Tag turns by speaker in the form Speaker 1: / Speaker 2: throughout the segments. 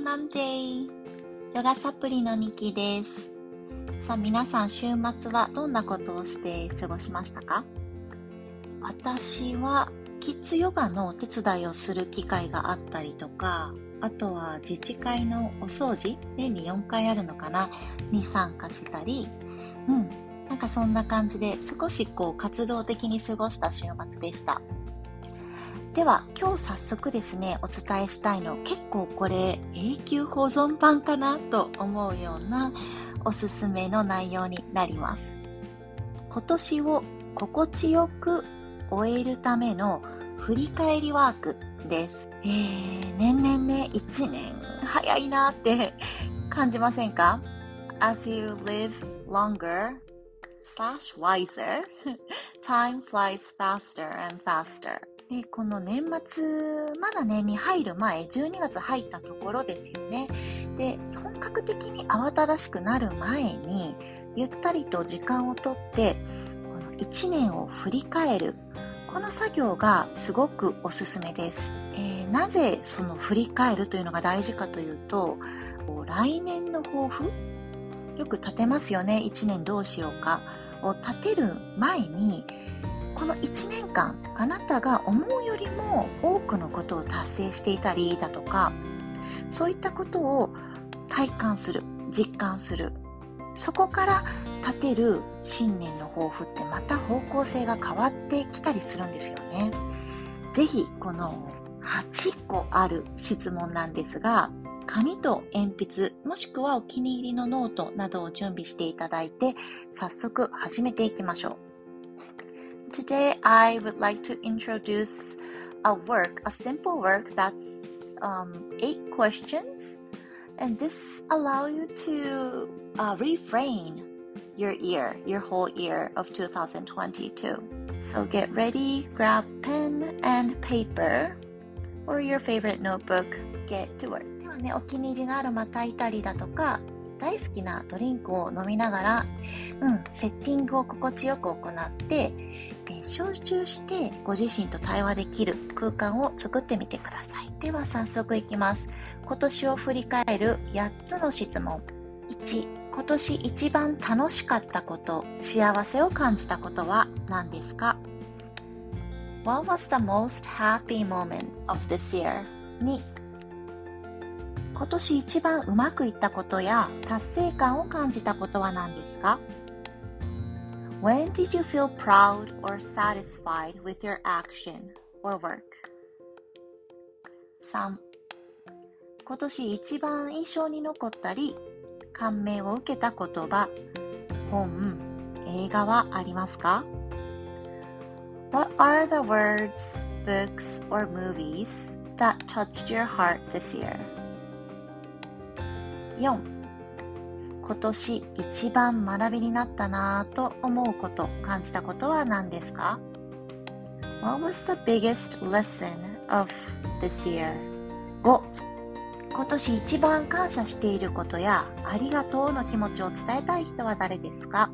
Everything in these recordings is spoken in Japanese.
Speaker 1: Monday! ヨガサプリのニキです。さあ皆さん週末はどんなことをして過ごしましたか？私はキッズヨガのお手伝いをする機会があったりとか、あとは自治会のお掃除、年に4回あるのかな、に参加したり、うん、なんかそんな感じで少しこう活動的に過ごした週末でした。では今日早速ですねお伝えしたいの結構これ永久保存版かなと思うようなおすすめの内容になります。今年を心地よく終えるための振り返りワークです。えー、年々ね1年早いなって感じませんか？As you live longer slash wiser time flies faster and faster. で、この年末、まだね、に入る前、12月入ったところですよね。で、本格的に慌ただしくなる前に、ゆったりと時間をとって、この1年を振り返る。この作業がすごくおすすめです。えー、なぜその振り返るというのが大事かというと、来年の抱負？よく立てますよね。1年どうしようかを立てる前に、この1年間あなたが思うよりも多くのことを達成していたりだとかそういったことを体感する実感するそこから立てる新年の抱負ってまた方向性が変わってきたりするんですよね。ぜひこの8個ある質問なんですが紙と鉛筆もしくはお気に入りのノートなどを準備していただいて早速始めていきましょう。Today, I would like to introduce a work, a simple work that's um, eight questions, and this allow you to uh, refrain your year, your whole year of 2022. So get ready, grab pen and paper, or your favorite notebook. Get to work. ではね、お気に入りのアロマ炊いたりだとか、大好きなドリンクを飲みながら、うん、セッティングを心地よく行って、 集中してご自身と対話できる空間を作ってみてください。では早速いきます。今年を振り返る8つの質問。1、今年一番楽しかったこと、幸せを感じたことは何ですか ?What was the most happy moment of this year? 2、今年一番うまくいったことや達成感を感じたことは何ですか？When did you feel proud or satisfied with your action or work? 3. 今年一番印象に残ったり感銘を受けた言葉、本、映画はありますか What are the words, books, or movies that touched your heart this year? 4今年一番学びになったなぁと思うこと、感じたことは何ですか ?What was the biggest lesson of this year? 5今年一番感謝していることやありがとうの気持ちを伝えたい人は誰ですか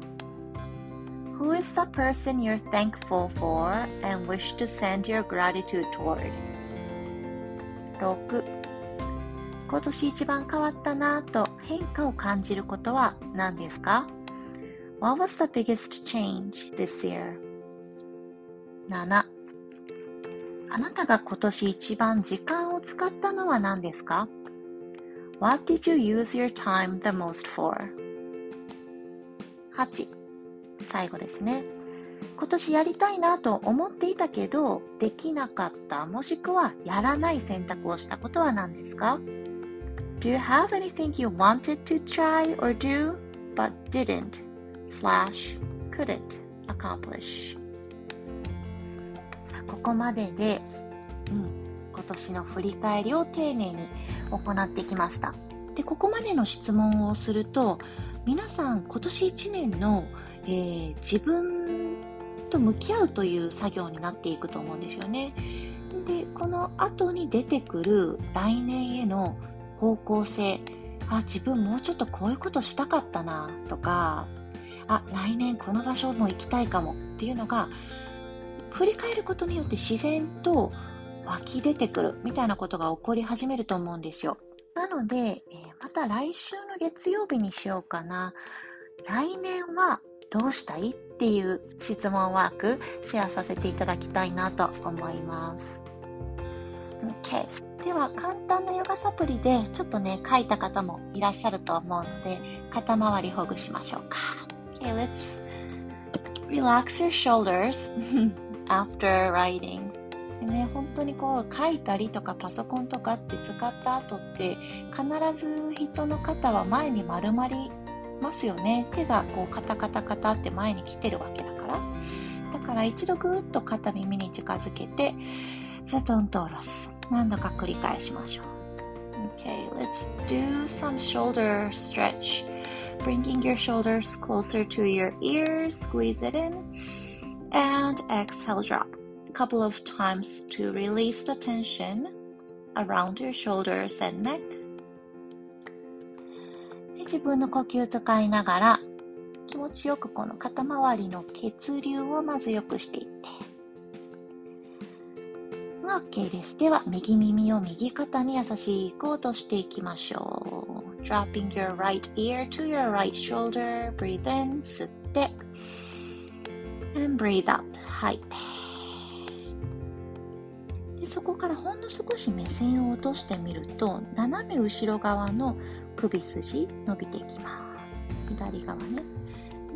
Speaker 1: Who is the person you're thankful for and wish to send your gratitude toward? 6今年一番変わったなぁと変化を感じることは何ですか ?What was the biggest change this year? 7あなたが今年一番時間を使ったのは何ですか ?What did you use your time the most for? 8最後ですね。今年やりたいなと思っていたけど、できなかった、もしくはやらない選択をしたことは何ですか？Do you have anything you wanted to try or do but didn't slash couldn't accomplish? ここまでで、うん、今年の振り返りを丁寧に行ってきました。で、ここまでの質問をすると、皆さん今年1年の、えー、自分と向き合うという作業になっていくと思うんですよね。で、この後に出てくる来年への方向性あ自分もうちょっとこういうことしたかったなとかあ来年この場所も行きたいかもっていうのが振り返ることによって自然と湧き出てくるみたいなことが起こり始めると思うんですよなので、えまた来週の月曜日にしようかな。来年はどうしたいっていう質問ワークシェアさせていただきたいなと思います。OK。では、簡単なヨガサプリでちょっとね、書いた方もいらっしゃると思うので、肩周りほぐしましょうか。Okay, let's relax your shoulders after writing. でね、本当にこう書いたりとかパソコンとかって使った後って必ず人の肩は前に丸まりますよね。手がこうカタカタカタって前に来てるわけだから。だから一度ぐーっと肩耳に近づけて、ザトンと下ろす。何度か繰り返しましょう。Okay, let's do some shoulder stretch. Bringing your shoulders closer to your ears, squeeze it in, and exhale, drop. A couple of times to release the tension around your shoulders and neck. 自分の呼吸使いながら気持ちよくこの肩周りの血流をまず良くしていって。OK です。では、右耳を右肩に優しく落としていきましょう。dropping your right ear to your right shoulder. breathe in, 吸って。and breathe out, 吐いて。でそこからほんの少し目線を落としてみると、斜め後ろ側の首筋伸びていきます。左側ね。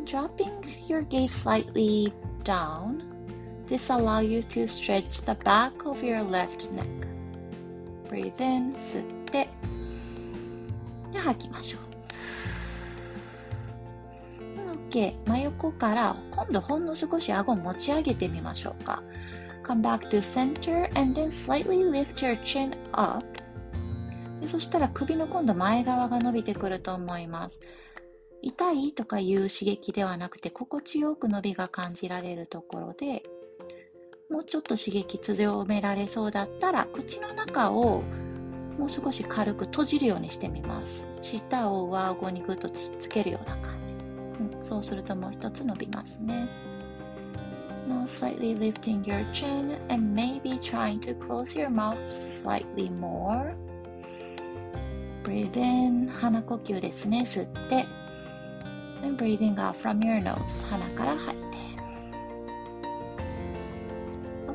Speaker 1: Dropping your gaze slightly down. This allows you to stretch the back of your left neck. Breathe in, 吸って、で吐きましょう。OK。真横から今度ほんの少し顎を持ち上げてみましょうか。Come back to center and then slightly lift your chin up でそしたら首の今度前側が伸びてくると思います。痛いとかいう刺激ではなくて心地よく伸びが感じられるところでもうちょっと刺激強められそうだったら口の中をもう少し軽く閉じるようにしてみます。舌を上顎にぐっとつけるような感じ。うん、そうするともう一つ伸びますね。Now slightly lifting your chin and maybe trying to close your mouth slightly more. breathe in 鼻呼吸ですね吸って and breathing out from your nose 鼻から吐いて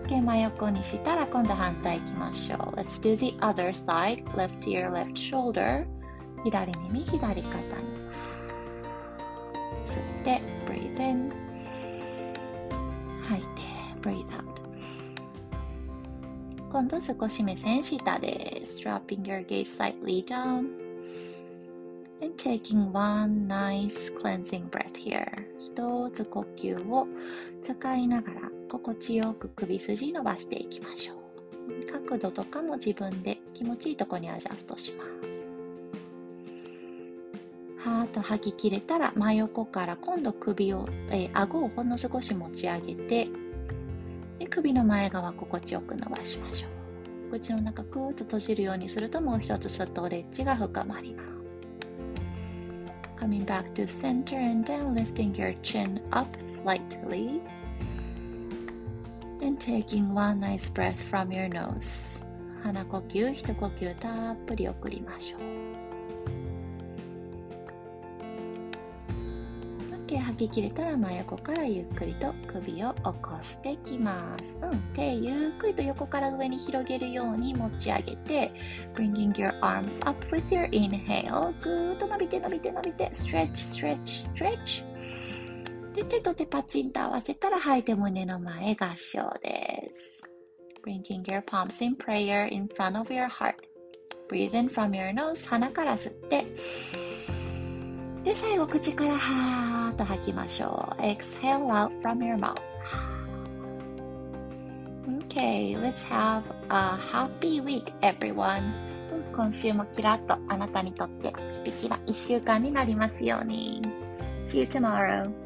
Speaker 1: OK 真横にしたら今度反対いきましょう Let's do the other side left ear left shoulder 左耳左肩に吸って breathe in 吐いて breathe out 今度少し目線下です。Dropping your gaze slightly down. And taking one nice cleansing breath here. 一つ呼吸を使いながら心地よく首筋伸ばしていきましょう。角度とかも自分で気持ちいいとこにアジャストします。はーっと吐き切れたら真横から今度首を、えー、顎をほんの少し持ち上げてで首の前側心地よく伸ばしましょう口の中クーッと閉じるようにするともう一つストレッチが深まります Coming back to center and then lifting your chin up slightly and taking one nice breath from your nose 鼻呼吸一呼吸たっぷり送りましょう 息吐き切れたら真横からゆっくりと首を起こしていきます。うん。手ゆっくりと横から上に広げるように持ち上げて、bringing your arms up with your inhale. ぐーっと伸びて伸びて伸びて、stretch, stretch, stretch. で、手と手パチンと合わせたら吐いて胸の前合掌です。bringing your palms in prayer in front of your heart. Breathe in from your nose. 鼻から吸って、で、最後、口からはーと吐きましょう。Exhale out from your mouth. Okay, let's have a happy week, everyone. 今週もキラッとあなたにとって素敵な一週間になりますように。See you tomorrow.